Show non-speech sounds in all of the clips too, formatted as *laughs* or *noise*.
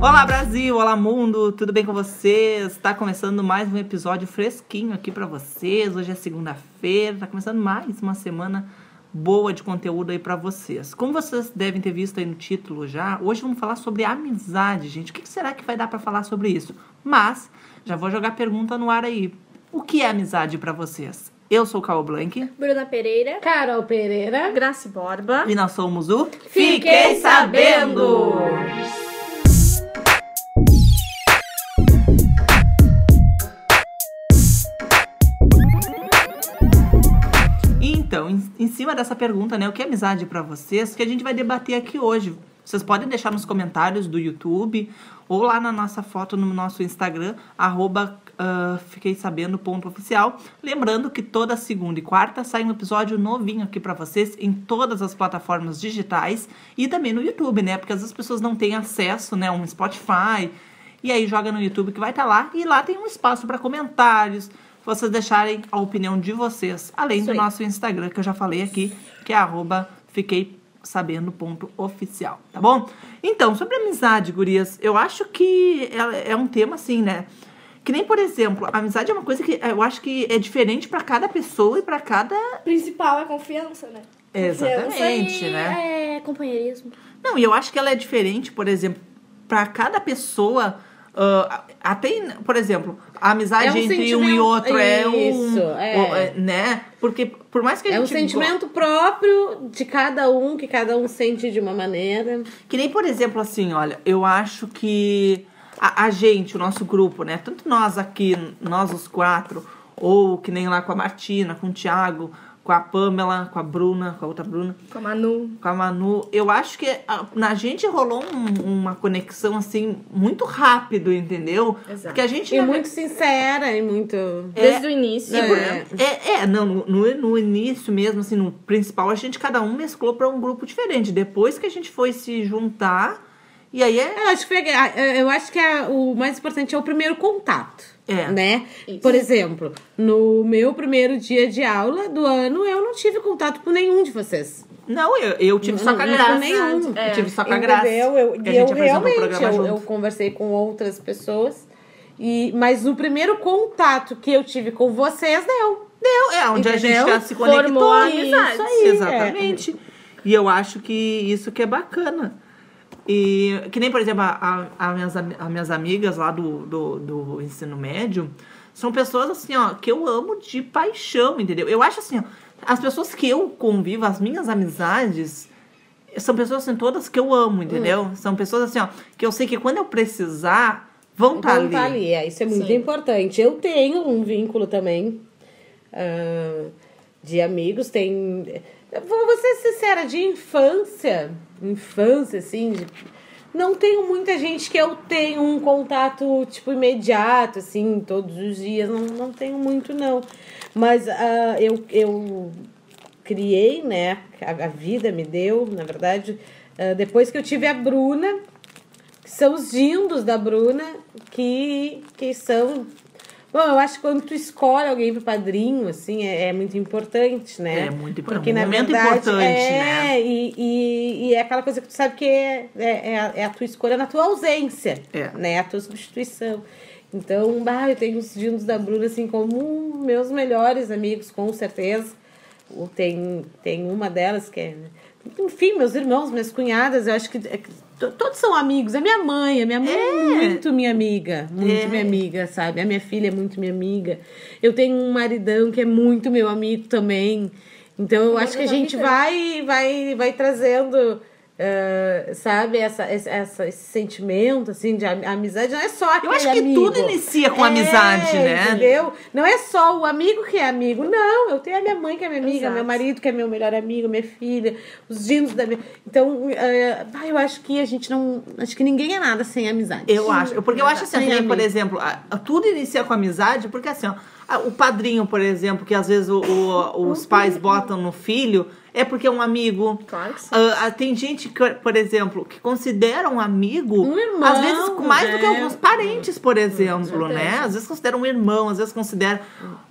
Olá Brasil, olá mundo, tudo bem com vocês? Está começando mais um episódio fresquinho aqui para vocês. Hoje é segunda-feira, está começando mais uma semana boa de conteúdo aí para vocês. Como vocês devem ter visto aí no título já, hoje vamos falar sobre amizade, gente. O que será que vai dar para falar sobre isso? Mas já vou jogar pergunta no ar aí. O que é amizade para vocês? Eu sou o Cal Blank. Bruna Pereira. Carol Pereira. Grace Borba. E nós somos o Fiquei Sabendo! Em, em cima dessa pergunta, né, o que é amizade para vocês, que a gente vai debater aqui hoje. Vocês podem deixar nos comentários do YouTube ou lá na nossa foto no nosso Instagram, arroba uh, fiquei sabendo ponto oficial. Lembrando que toda segunda e quarta sai um episódio novinho aqui para vocês em todas as plataformas digitais e também no YouTube, né? Porque às vezes as pessoas não têm acesso, né, um Spotify. E aí joga no YouTube que vai estar tá lá e lá tem um espaço para comentários, vocês deixarem a opinião de vocês, além do nosso Instagram que eu já falei aqui, que é arroba fiquei sabendo ponto oficial, tá bom? Então, sobre amizade, gurias, eu acho que é, é um tema assim, né? Que nem, por exemplo, a amizade é uma coisa que eu acho que é diferente para cada pessoa e para cada. Principal é confiança, né? Exatamente, e né? É companheirismo. Não, e eu acho que ela é diferente, por exemplo, para cada pessoa. Ah, até, por exemplo, a amizade É um entre um e outro é um. Isso, é. o- é, Né? Porque por mais que a É um gente. sentimento próprio de cada um, que cada um sente de uma maneira. Que nem, por exemplo, assim, olha, eu acho que a, a gente, o nosso grupo, né? Tanto nós aqui, nós os quatro, ou que nem lá com a Martina, com o Thiago, com a Pamela, com a Bruna, com a outra Bruna, Com a Manu. com a Manu, eu acho que a- na gente rolou um- uma conexão, assim, muito rápido, entendeu? Exato. Porque a gente. E muito sincera e muito. Desde o início. É. né? É, é, não, no, no- no início mesmo, assim, no principal, a gente cada um mesclou para um grupo diferente. Depois que a gente foi se juntar, e aí é. Eu acho que, foi- eu acho que é- o mais importante é o primeiro contato. É. Né? Isso. Por exemplo, no meu primeiro dia de aula do ano, eu não tive contato com nenhum de vocês. Não, eu, eu tive só com a Não, graça. nenhum. Eu tive só com a graça. Entendeu? Eu, e eu o realmente, eu, eu conversei com outras pessoas. E, mas o primeiro contato que eu tive com vocês deu. Deu, é onde a gente Entendeu? já se conectou. Formou a amizade. Isso aí, Exatamente. E eu acho que isso que é bacana. E que nem, por exemplo, a, a, a minhas, minhas amigas lá do, do, do ensino médio são pessoas assim, ó, que eu amo de paixão, entendeu? Eu acho assim, ó, as pessoas que eu convivo, as minhas amizades, são pessoas assim, todas que eu amo, entendeu? Hum. São pessoas assim, ó, que eu sei que quando eu precisar, vão estar Vão ali. tá ali. É, isso é muito Sim. importante. Eu tenho um vínculo também ah, de amigos. Tem. Vou ser sincera, de infância, infância, assim, de- não tenho muita gente que eu tenho um contato, tipo, imediato, assim, todos os dias. Não, não tenho muito, não. Mas ah, eu, eu criei, né? A, a vida me deu, na verdade, ah, depois que eu tive a Bruna, que são os dindos da Bruna, que, que são. Bom, eu acho que quando tu escolhe alguém pro padrinho, assim, é, é muito importante, né? É muito importante. Porque, É um na verdade, importante, é, né? E, e, e é aquela coisa que tu sabe que é, é, é, a, é tua escolha na tua ausência, É. né? A tua substituição. Então, bah, eu tenho os dindos da Bruna, assim, como meus melhores amigos, com certeza. Ou Tem, tem uma delas que é. Enfim, meus irmãos, minhas cunhadas, eu acho que. é todos são amigos. É minha mãe, a minha mãe é, muito minha amiga. Muito É. minha amiga, sabe? A minha filha é muito minha amiga. Eu tenho um maridão que é muito meu amigo também. Então eu acho que a gente vai, vai, vai trazendo. Ah, sabe, essa, esse, essa- esse sentimento, assim, de am- amizade, não é só aquele Eu acho que amigo. tudo inicia com É, amizade, né? Entendeu? Não é só o amigo que é amigo, não. Eu tenho a minha mãe que é minha amiga, Exato. meu marido que é meu melhor amigo, minha filha, os dinos da minha. Então, ah, eu acho que a gente não. Acho que ninguém é nada sem amizade. Eu acho. Porque eu acho assim, Sem por exemplo, tudo inicia com amizade, porque assim, ó, o padrinho, por exemplo, que às vezes o- o- os pais botam no filho, é porque é um amigo. Claro que sim. Ah, tem gente que, por exemplo, que considera um amigo, Um irmão, às vezes mais do que alguns parentes, por exemplo, né? certeza. Às vezes considera um irmão, às vezes considera.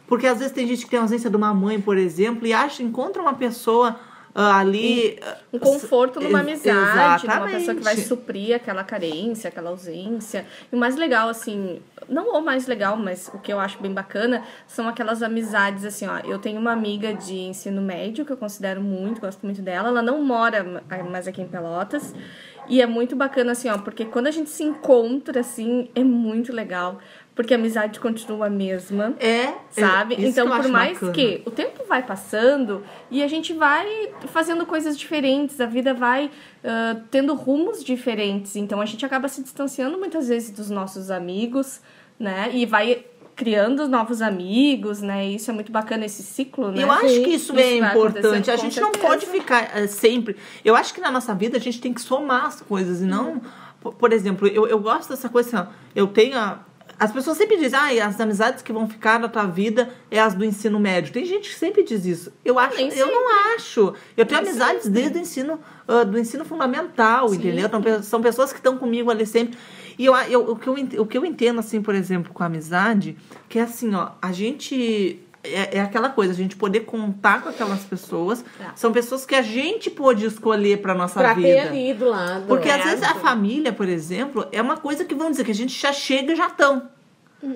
Porque às vezes tem gente que tem ausência de uma mãe, por exemplo, e acha, encontra uma pessoa ah, ali. Um conforto numa amizade, numa pessoa que vai exatamente. suprir aquela carência, aquela ausência. E o mais legal, assim, não o mais legal, mas o que eu acho bem bacana, são aquelas amizades, assim, ó. Eu tenho uma amiga de ensino médio que eu considero muito, gosto muito dela. Ela não mora ma- mais aqui em Pelotas. E é muito bacana, assim, ó, porque quando a gente se encontra, assim, é muito legal. Porque a amizade continua a mesma É, sabe? é, isso então, por mais bacana. que o tempo vai passando e a gente vai fazendo coisas diferentes, a vida vai ah, tendo rumos diferentes. Então, a gente acaba se distanciando muitas vezes dos nossos amigos, né? E vai criando novos amigos, né? E isso é muito bacana, esse ciclo, né? Eu acho que isso, é vai importante. A gente não certeza. pode ficar eh, sempre. Eu acho que na nossa vida a gente tem que somar as coisas e não. Por, por exemplo, eu, eu gosto dessa coisa assim, ó, eu tenho. a- as pessoas sempre dizem, ah, as amizades que vão ficar na tua vida é as do ensino médio. Tem gente que sempre diz isso. Eu acho, eu não acho. Eu tenho Nem amizades sempre. desde o ensino, ah, do ensino fundamental, entendeu? Então, são pessoas que estão comigo ali sempre. E eu, eu, o, que eu, o que eu entendo, assim, por exemplo, com a amizade, que é assim, ó, a gente. É, é aquela coisa, a gente poder contar com aquelas pessoas. É. São pessoas que a gente pôde escolher pra nossa Pra vida. ter ali do lado. Porque é. às vezes a família, por exemplo, é uma coisa que vamos dizer que a gente já chega e já estão.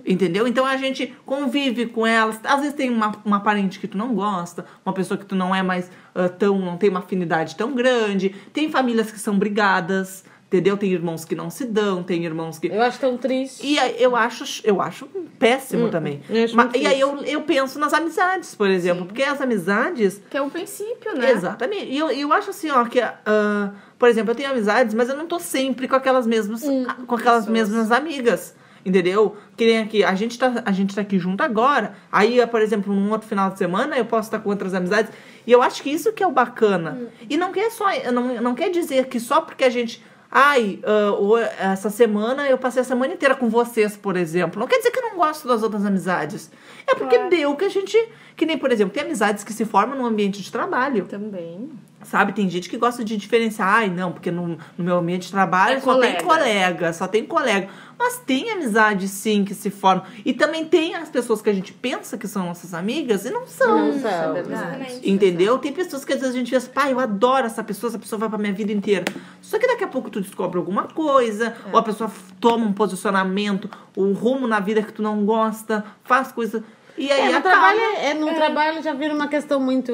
Entendeu? Então a gente convive com elas. Às vezes tem uma, uma parente que tu não gosta, uma pessoa que tu não é mais ah, tão. não tem uma afinidade tão grande. Tem famílias que são brigadas, entendeu? Tem irmãos que não se dão, tem irmãos que. Eu acho tão triste. E aí eu acho, eu acho péssimo também. eu acho Ma- muito e aí eu, eu penso nas amizades, por exemplo. Porque as amizades Que é o princípio, né? Exatamente. E eu, eu acho assim, ó, que, ah, por exemplo, eu tenho amizades, mas eu não tô sempre com aquelas mesmas, Hum, ah, com aquelas pessoas. mesmas amigas. Entendeu? Que nem aqui, a gente, tá, a gente tá aqui junto agora. Aí, por exemplo, num outro final de semana, eu posso estar com outras amizades. E eu acho que isso que é o bacana. Hum. E não quer só. Não, não quer dizer que só porque a gente. Ai, o- essa semana eu passei a semana inteira com vocês, por exemplo. Não quer dizer que eu não gosto das outras amizades. É porque Claro. deu que a gente. Que nem, por exemplo, tem amizades que se formam no ambiente de trabalho. Também. Sabe, tem gente que gosta de diferenciar. Ai, não, porque no, no meu ambiente de trabalho É só tem colega. colega, só tem colega. Mas tem amizade, sim, que se formam. E também tem as pessoas que a gente pensa que são nossas amigas e não são. Não são. é verdade. Entendeu? Tem pessoas que às vezes a gente pensa, pai, eu adoro essa pessoa, essa pessoa vai pra minha vida inteira. Só que daqui a pouco tu descobre alguma coisa, É. ou a pessoa toma um posicionamento, um rumo na vida que tu não gosta, faz coisa. E aí É, no acaba. trabalho, é, no trabalho já vira uma questão muito,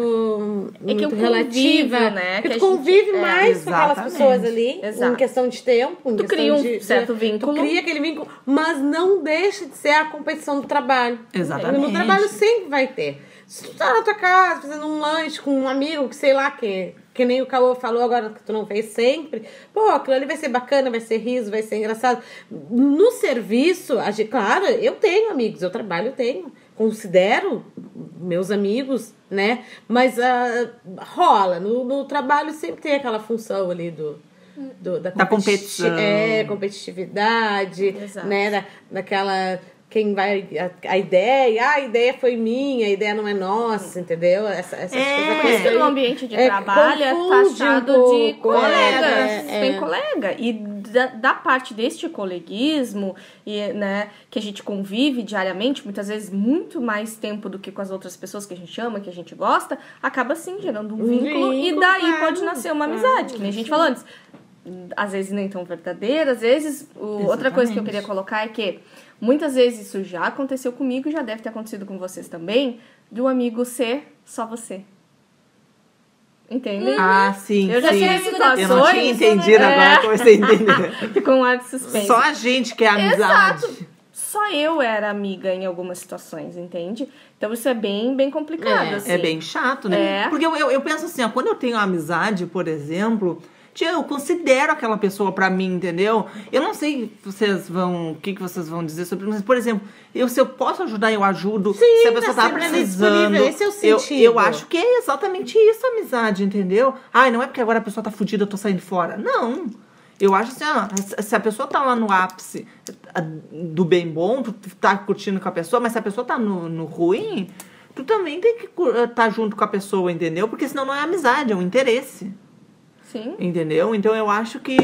É que muito relativa. convívio, né, Porque que tu a gente- convive é. mais com aquelas pessoas ali, Exato. em questão de tempo. Em Tu cria um de, certo de- vínculo. Tu cria aquele vínculo, mas não deixa de ser a competição do trabalho. Exatamente. No trabalho sempre vai ter. Se tu tá na tua casa fazendo um lanche com um amigo, que sei lá, que, que nem o Caô falou agora que tu não fez sempre, pô, aquilo ali vai ser bacana, vai ser riso, vai ser engraçado. No serviço, a gente, claro, eu tenho amigos, eu trabalho, eu tenho. Considero meus amigos, né? Mas ah, rola. No, no trabalho sempre tem aquela função ali do. do- da, Da competi- competição. É, competitividade, Exato. né? Da, daquela. Quem vai. A, a ideia, ah, a ideia foi minha, a ideia não é nossa, entendeu? Essa, essas É. coisas Por isso no ambiente de é, trabalho é taxado um de pouco, colega. é, é. Tem colega. E da, da parte deste coleguismo, e, né, que a gente convive diariamente, muitas vezes muito mais tempo do que com as outras pessoas que a gente ama, que a gente gosta, acaba sim gerando um Um vínculo, e vínculo, daí claro, pode nascer uma claro, amizade, que nem a gente falou antes. Às vezes nem tão verdadeira, às vezes. o- outra coisa que eu queria colocar é que muitas vezes isso já aconteceu comigo e já deve ter acontecido com vocês também, de um amigo ser só você. Entende? Ah, sim. Eu já sim. tive Eu não situações, tinha entendido, né? agora comecei a entender. *laughs* Ficou um ar de suspense. Só a gente que é amizade. Exato. Só eu era amiga em algumas situações, entende? Então isso é bem, bem complicado, É, assim. É bem chato, né? É. Porque eu, eu, eu penso assim, ó, quando eu tenho amizade, por exemplo, tia, eu considero aquela pessoa pra mim, entendeu? Eu não sei se vocês vão, o que, que vocês vão dizer sobre isso, mas, por exemplo, eu, se eu posso ajudar, eu ajudo. Sim, se a pessoa tá tá precisando. disponível, esse é o eu, sentido. eu acho que é exatamente isso a amizade, entendeu? Ai, não é porque agora a pessoa tá fudida, eu tô saindo fora. Não. Eu acho assim, ó, se a pessoa tá lá no ápice do bem bom, tu tá curtindo com a pessoa, mas se a pessoa tá no, no ruim, tu também tem que estar junto com a pessoa, entendeu? Porque senão não é amizade, é um interesse, Sim. entendeu? Então eu acho que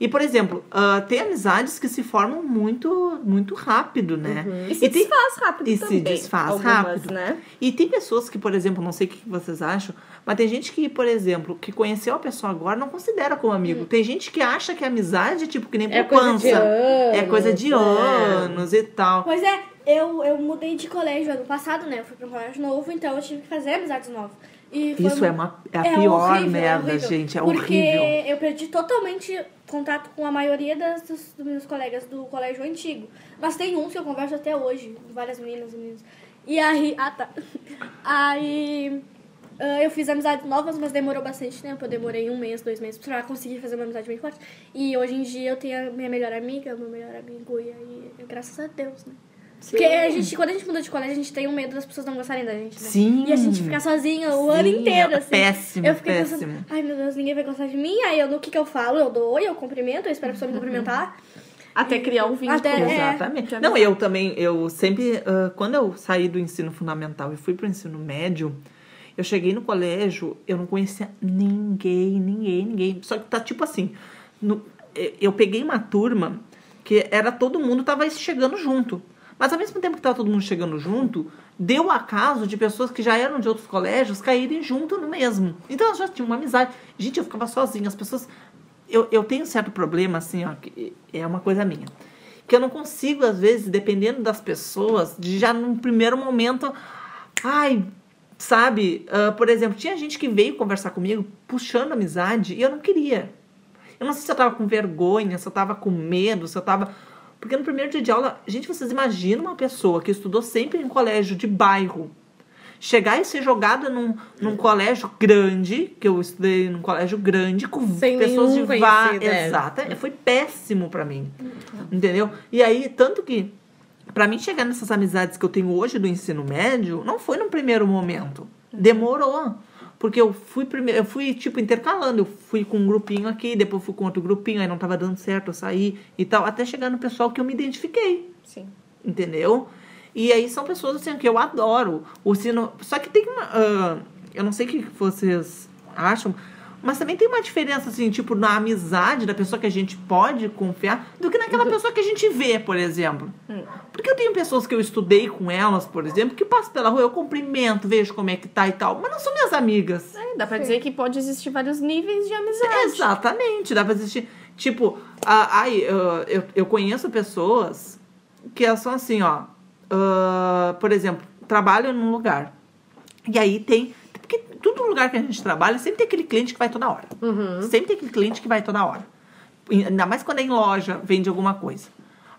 E, por exemplo, ah, tem amizades que se formam muito, muito rápido, né? E se tem- desfaz rápido e também. se desfaz algumas, rápido. né? E tem pessoas que, por exemplo, não sei o que vocês acham, mas tem gente que, por exemplo, que conheceu a pessoa agora não considera como amigo. Tem gente que acha que a amizade é tipo que nem É coisa poupança. de é coisa anos, de é. anos e tal. Pois é, eu, eu mudei de colégio ano passado, né? Eu fui pra um colégio novo, então eu tive que fazer amizades novas. Isso é, uma, é a pior horrível, é merda, horrível. gente. É Porque horrível. eu perdi totalmente contato com a maioria das, dos, dos meus colegas do colégio antigo. Mas tem uns que eu converso até hoje, várias meninas e meninos. E aí. *laughs* Ah, tá. Aí. ah, eu fiz amizades novas, mas demorou bastante tempo. Eu demorei um mês, dois meses pra conseguir fazer uma amizade bem forte. E hoje em dia eu tenho a minha melhor amiga, meu melhor amigo, e aí, graças a Deus, né? Porque a gente, quando a gente muda de colégio, a gente tem um medo das pessoas não gostarem da gente, né? Sim. E a gente fica sozinha o ano Sim, inteiro, é assim. péssimo, eu fiquei péssimo. pensando, ai meu Deus, ninguém vai gostar de mim. Aí eu, no que que eu falo? Eu dou oi, eu cumprimento, eu espero a pessoa me cumprimentar. Até criar um vínculo. Até- É, Exatamente. de Não, eu também, eu sempre, ah, quando eu saí do ensino fundamental e fui pro ensino médio, eu cheguei no colégio, eu não conhecia ninguém, ninguém, ninguém. Só que tá tipo assim, no- eh, eu peguei uma turma que era todo mundo tava chegando junto. Mas ao mesmo tempo que tava todo mundo chegando junto, deu acaso de pessoas que já eram de outros colégios caírem junto no mesmo. Então elas já tinham uma amizade. Gente, eu ficava sozinha, as pessoas eu, eu tenho um certo problema, assim, ó, é uma coisa minha. Que eu não consigo, às vezes, dependendo das pessoas, de já num primeiro momento. Ai, sabe? ah, por exemplo, tinha gente que veio conversar comigo puxando amizade e eu não queria. Eu não sei se eu tava com vergonha, se eu tava com medo, se eu tava. Porque no primeiro dia de aula, gente, vocês imaginam uma pessoa que estudou sempre em colégio de bairro, chegar e ser jogada num, num colégio grande, que eu estudei num colégio grande, com Sem pessoas de conhecido, é. Exato, é, foi péssimo pra mim. Entendeu? E aí, tanto que, pra mim chegar nessas amizades que eu tenho hoje do ensino médio, não foi no primeiro momento. Demorou. Porque eu fui primeiro, eu fui tipo intercalando, eu fui com um grupinho aqui, depois fui com outro grupinho, aí não tava dando certo, eu saí e tal, até chegar no pessoal que eu me identifiquei Sim. entendeu? E aí são pessoas assim que eu adoro. O sino, só que tem uma, ah, eu não sei o que vocês acham, mas também tem uma diferença assim, tipo na amizade da pessoa que a gente pode confiar do que naquela pessoa que a gente vê, por exemplo. Porque eu tenho pessoas que eu estudei com elas, por exemplo, que passo pela rua, eu cumprimento, vejo como é que tá e tal, mas não são minhas amigas. É, dá pra dizer que pode existir vários níveis de amizade. Exatamente, dá pra existir. Tipo, ai, eu, eu, eu conheço pessoas que elas são assim, ó. ah, por exemplo, trabalham num lugar. E aí tem. Porque todo lugar que a gente trabalha sempre tem aquele cliente que vai toda hora. Sempre tem aquele cliente que vai toda hora. E Ainda mais quando é em loja, vende alguma coisa.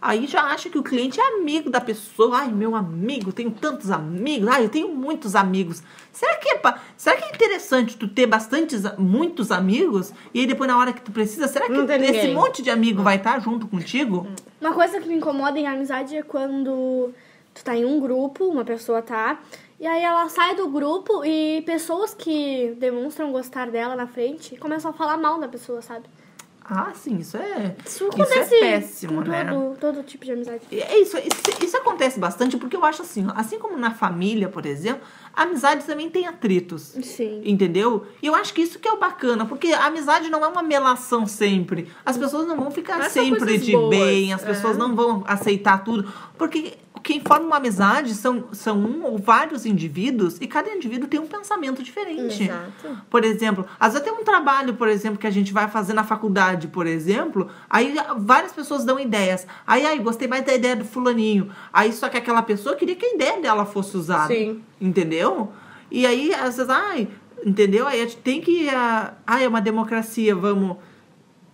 Aí já acha que o cliente é amigo da pessoa. Ai, meu amigo, tenho tantos amigos. Ai, eu tenho muitos amigos. Será que é, será que é interessante tu ter bastantes, muitos amigos? E aí depois na hora que tu precisa, será que esse ninguém. monte de amigo vai estar junto contigo? Uma coisa que me incomoda em amizade é quando tu tá em um grupo, uma pessoa tá, e aí ela sai do grupo e pessoas que demonstram gostar dela na frente começam a falar mal da pessoa, sabe? Ah, sim, isso é. Isso Isso é péssimo, né? todo, todo tipo de amizade. É isso, isso, isso acontece bastante porque eu acho assim, assim como na família, por exemplo, a amizade também tem atritos. Sim. Entendeu? E eu acho que isso que é o bacana, porque a amizade não é uma melação sempre. As pessoas não vão ficar Mas são sempre de boas, bem, as é. pessoas não vão aceitar tudo. Porque quem forma uma amizade são, são um ou vários indivíduos e cada indivíduo tem um pensamento diferente. Exato. Por exemplo, às vezes tem um trabalho, por exemplo, que a gente vai fazer na faculdade, por exemplo, aí várias pessoas dão ideias. Aí, aí, gostei mais da ideia do fulaninho. Aí só que aquela pessoa queria que a ideia dela fosse usada. Sim. Entendeu? E aí, às vezes, ai, entendeu? Aí a gente tem que. ah, ai, é uma democracia, vamos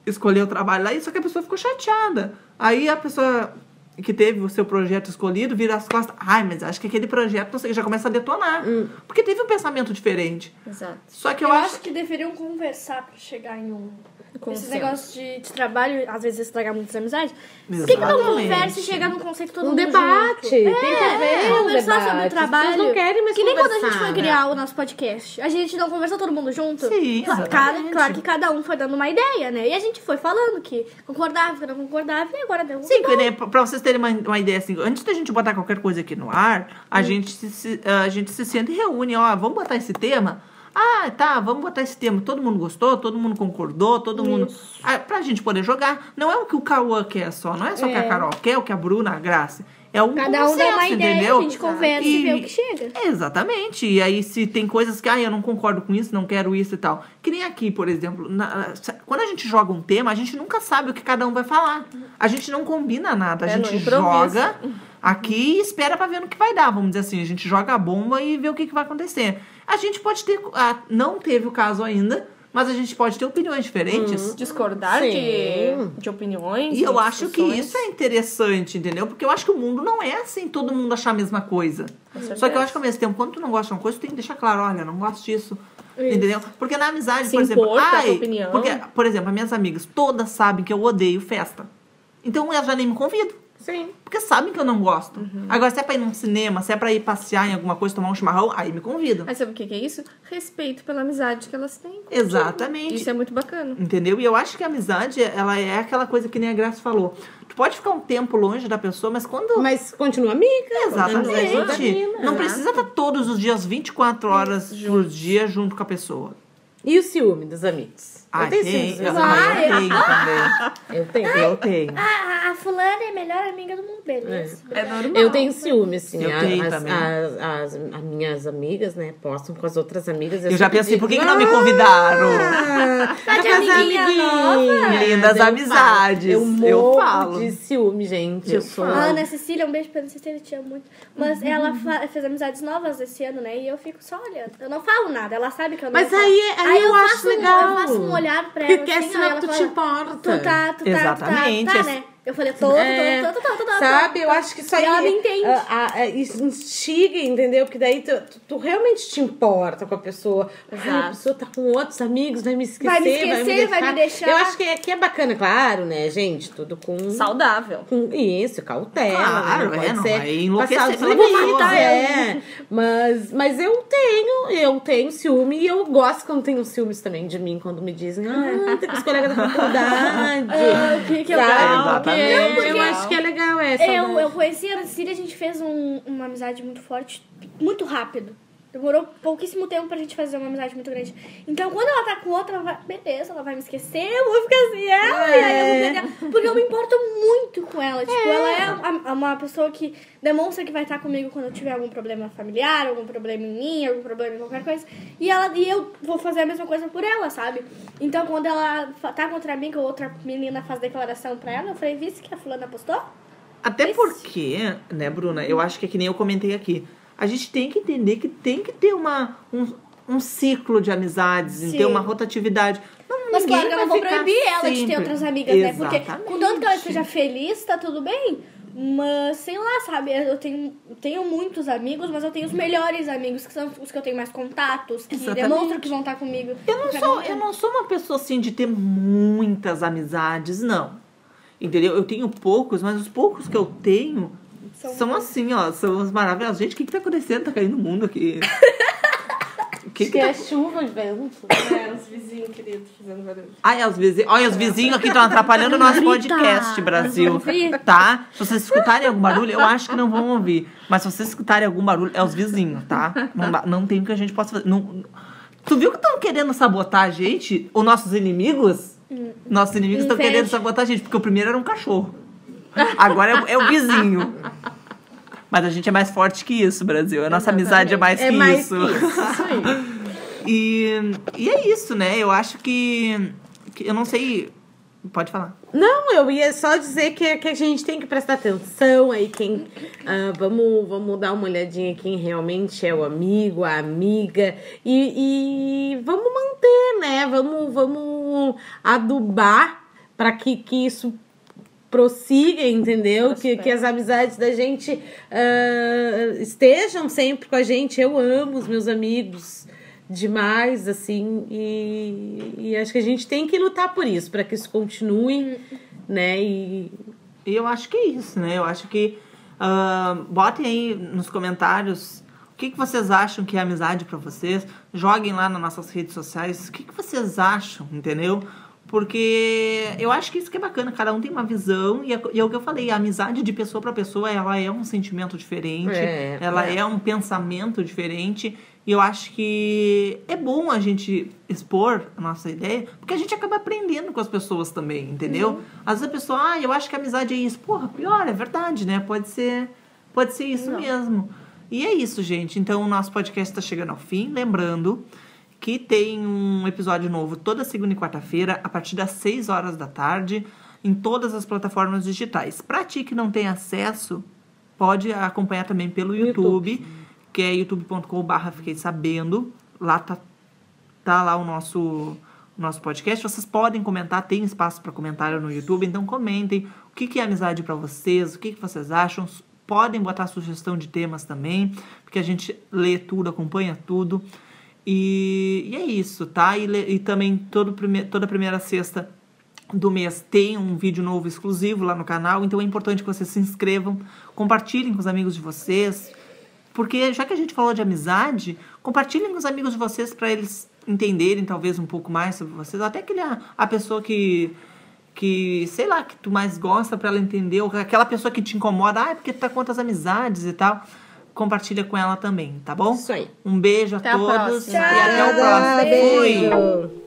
escolher o trabalho lá. E só que a pessoa ficou chateada. Aí a pessoa que teve o seu projeto escolhido vira as costas. Ai, mas acho que aquele projeto, não sei, já começa a detonar. Porque teve um pensamento diferente. Exato. Só que Eu, eu, acho que deveriam conversar pra chegar em um. Esses Consenso. negócios de, de trabalho, às vezes estragar muitas amizades. Por que, que não conversa e chega num conceito todo Um mundo debate. junto? Tem que haver um conversar debate. sobre As trabalho. pessoas não querem mais Que nem quando a gente foi né? criar o nosso podcast. A gente não conversou todo mundo junto? Sim, Claro, exatamente. claro que cada um foi dando uma ideia, né? E a gente foi falando que concordava, que não concordava, e agora deu um Sim, que, né, pra vocês terem uma, uma ideia assim, antes da gente botar qualquer coisa aqui no ar, a, gente, se, se- a gente se senta e reúne, ó, vamos botar esse tema. Ah, tá, vamos botar esse tema. Todo mundo gostou, todo mundo concordou, todo mundo. Ah, pra gente poder jogar. Não é o que o Cauã quer só, não é só o que a É. Carol quer, o que a Bruna, a Graça. É um Cada um consenso, dá uma ideia, entendeu? a gente conversa e vê o que chega. Exatamente. E aí, se tem coisas que, ah, eu não concordo com isso, não quero isso e tal. Que nem aqui, por exemplo, na- quando a gente joga um tema, a gente nunca sabe o que cada um vai falar. A gente não combina nada. A É, gente joga aqui e espera pra ver no que vai dar, vamos dizer assim. A gente joga a bomba e vê o que, que vai acontecer. A gente pode ter. ah, não teve o caso ainda, mas a gente pode ter opiniões diferentes. Discordar Sim. de, de opiniões. E eu acho que isso é interessante, entendeu? Porque eu acho que o mundo não é assim, todo mundo achar a mesma coisa. Só que eu acho que ao mesmo tempo, quando tu não gosta de uma coisa, tu tem que deixar claro, olha, eu não gosto disso. Entendeu? Porque na amizade, Se por exemplo, ai, opinião. porque, por exemplo, as minhas amigas todas sabem que eu odeio festa. Então elas já nem me convidam. Sim. Porque sabem que eu não gosto. Uhum. Agora, se é pra ir num cinema, se é pra ir passear em alguma coisa, tomar um chimarrão, aí me convidam. Mas sabe o que que é isso? Respeito pela amizade que elas têm. Exatamente. Isso é muito bacana. Entendeu? E eu acho que a amizade, ela é aquela coisa que nem a Graça falou. Tu pode ficar um tempo longe da pessoa, mas quando. Mas continua amiga. Exatamente. Exatamente. Não precisa estar todos os dias, 24 horas por dia, junto com a pessoa. E o ciúme dos amigos? Ah, eu tenho tem, eu, ah, eu tenho também. Eu tenho. Eu *laughs* tenho. Ah, a, a fulana é a melhor amiga do mundo, beleza. É normal. Eu tenho ciúme, assim. Eu a- tenho as, também. As, as- as minhas amigas, né, postam com as outras amigas. Eu já sempre pensei, por que, que não me convidaram? Ah, Tá de pra fazer amiguinha amiguinha. Lindas Eu amizades. falo. Eu Eu morro falo. de ciúme, gente. Eu, Eu sou... Ana Cecília, um beijo pra Ana Cecília, te amo muito. Mas ela fa- fez amizades novas esse ano, né? E eu fico só olhando. Eu não falo nada, ela sabe que eu não Mas falo. aí- aí eu acho faço um- legal. eu faço um olhar pra Porque ela. assim, senão ela tu fala, te importa. Tu tá, tu tá, Exatamente. tu tá, tá, né? Eu falei, tô, tô, É, tô, tô, tô, tô, tô, tô. Sabe? Eu acho que isso aí. E ela me entende. ah, ah, ah, isso instiga, entendeu? Porque daí tu, tu- tu realmente te importa com a pessoa. Ah, a pessoa tá com outros amigos, vai me esquecer. Vai me esquecer, vai me deixar. Eu acho que é, que é bacana, claro, né, gente? Tudo com. Saudável. com isso, cautela. Claro, né? é, pode não ser vai enlouquecer pela pessoa. é. Mas, mas eu tenho, eu tenho ciúme e eu gosto quando tenho ciúmes também de mim, quando me dizem, ah, tem os colegas da faculdade. Ah, que, que eu Sabe? Não, porque eu acho que é legal essa. Eu, eu conheci a Cecília, a gente fez um- uma amizade muito forte, muito rápido. Demorou pouquíssimo tempo pra gente fazer uma amizade muito grande. Então, quando ela tá com outra, ela vai, beleza, ela vai me esquecer, eu vou ficar assim, ela, e aí eu vou perder. Porque eu me importo muito com ela. Tipo, ela é a- a- uma pessoa que demonstra que vai estar comigo quando eu tiver algum problema familiar, algum problema em mim, algum problema em qualquer coisa. E, ela, e eu vou fazer a mesma coisa por ela, sabe? Então, quando ela tá com outra amiga ou outra menina faz declaração pra ela, eu falei, vice que a fulana postou? Até Esse- porque, né, Bruna, eu acho que é que nem eu comentei aqui. A gente tem que entender que tem que ter uma, um, um ciclo de amizades, Sim. ter uma rotatividade. Não, Mas claro que eu não vou proibir ela de ter sempre. outras amigas, né? Porque Exatamente. contanto que ela esteja feliz, tá tudo bem. Mas, sei lá, sabe? Eu tenho, tenho muitos amigos, mas eu tenho os melhores amigos, que são os que eu tenho mais contatos, que Exatamente. demonstram que vão estar comigo. Eu não, sou, momento. eu não sou uma pessoa assim de ter muitas amizades, não. Entendeu? Eu tenho poucos, mas os poucos que eu tenho São- são, assim, ó, são os maravilhosos. Gente, o que, que tá acontecendo? Tá caindo o mundo aqui. *laughs* Que, que que tá é chuva de vento. É, os vizinhos queridos fazendo barulho. Ai, os vizinhos, olha, os vizinhos aqui estão atrapalhando o nosso podcast, Brasil. Tá? Se vocês escutarem algum barulho, eu acho que não vão ouvir. Mas se vocês escutarem algum barulho, é os vizinhos, tá? Não, dá- não tem o que a gente possa fazer. Não- tu viu que estão querendo sabotar a gente? Os nossos inimigos? Nossos inimigos estão querendo sabotar a gente, porque o primeiro era um cachorro. Agora é, é o vizinho. Mas a gente é mais forte que isso, Brasil. A nossa amizade é mais É que mais isso. que isso. *laughs* Isso aí. E, e é isso, né? Eu acho que, que. Eu não sei. Pode falar. Não, eu ia só dizer que, que a gente tem que prestar atenção aí, quem. ah, vamos, vamos dar uma olhadinha quem realmente é o amigo, a amiga. E, e vamos manter, né? Vamos, vamos adubar para que, que isso prossiga, entendeu? Que, que as amizades da gente ah, estejam sempre com a gente. Eu amo os meus amigos demais, assim, e, e acho que a gente tem que lutar por isso, para que isso continue, né? E E eu acho que é isso, né? Eu acho que. ah, botem aí nos comentários o que, que vocês acham que é amizade pra vocês. Joguem lá nas nossas redes sociais o que, que vocês acham, entendeu? Porque eu acho que isso que é bacana, cada um tem uma visão, e é, e é o que eu falei, a amizade de pessoa para pessoa, ela é um sentimento diferente, É, ela é. é um pensamento diferente, e eu acho que é bom a gente expor a nossa ideia, porque a gente acaba aprendendo com as pessoas também, entendeu? Às vezes a pessoa, ah, eu acho que a amizade é isso. Porra, pior, é verdade, né? Pode ser, pode ser isso Não. mesmo. E é isso, gente. Então o nosso podcast está chegando ao fim. Lembrando que tem um episódio novo toda segunda e quarta-feira, a partir das 6 horas da tarde, em todas as plataformas digitais. Pra ti que não tem acesso, pode acompanhar também pelo YouTube, que é youtube.com.br Fiquei Sabendo. Lá tá, tá lá o nosso, nosso podcast. Vocês podem comentar, tem espaço para comentário no YouTube, então comentem o que, que é amizade para vocês, o que, que vocês acham. Podem botar sugestão de temas também, porque a gente lê tudo, acompanha tudo. E, e é isso, tá? E, e também todo prime, toda primeira sexta do mês tem um vídeo novo exclusivo lá no canal, então é importante que vocês se inscrevam, compartilhem com os amigos de vocês, porque já que a gente falou de amizade, compartilhem com os amigos de vocês para eles entenderem talvez um pouco mais sobre vocês, até aquele, a, a pessoa que que, sei lá, que tu mais gosta para ela entender, ou aquela pessoa que te incomoda, ah, é porque tu tá com outras amizades e tal, compartilha com ela também, tá bom? Isso aí. Um beijo a Até a todos próxima. e até o próximo. Fui! beijo.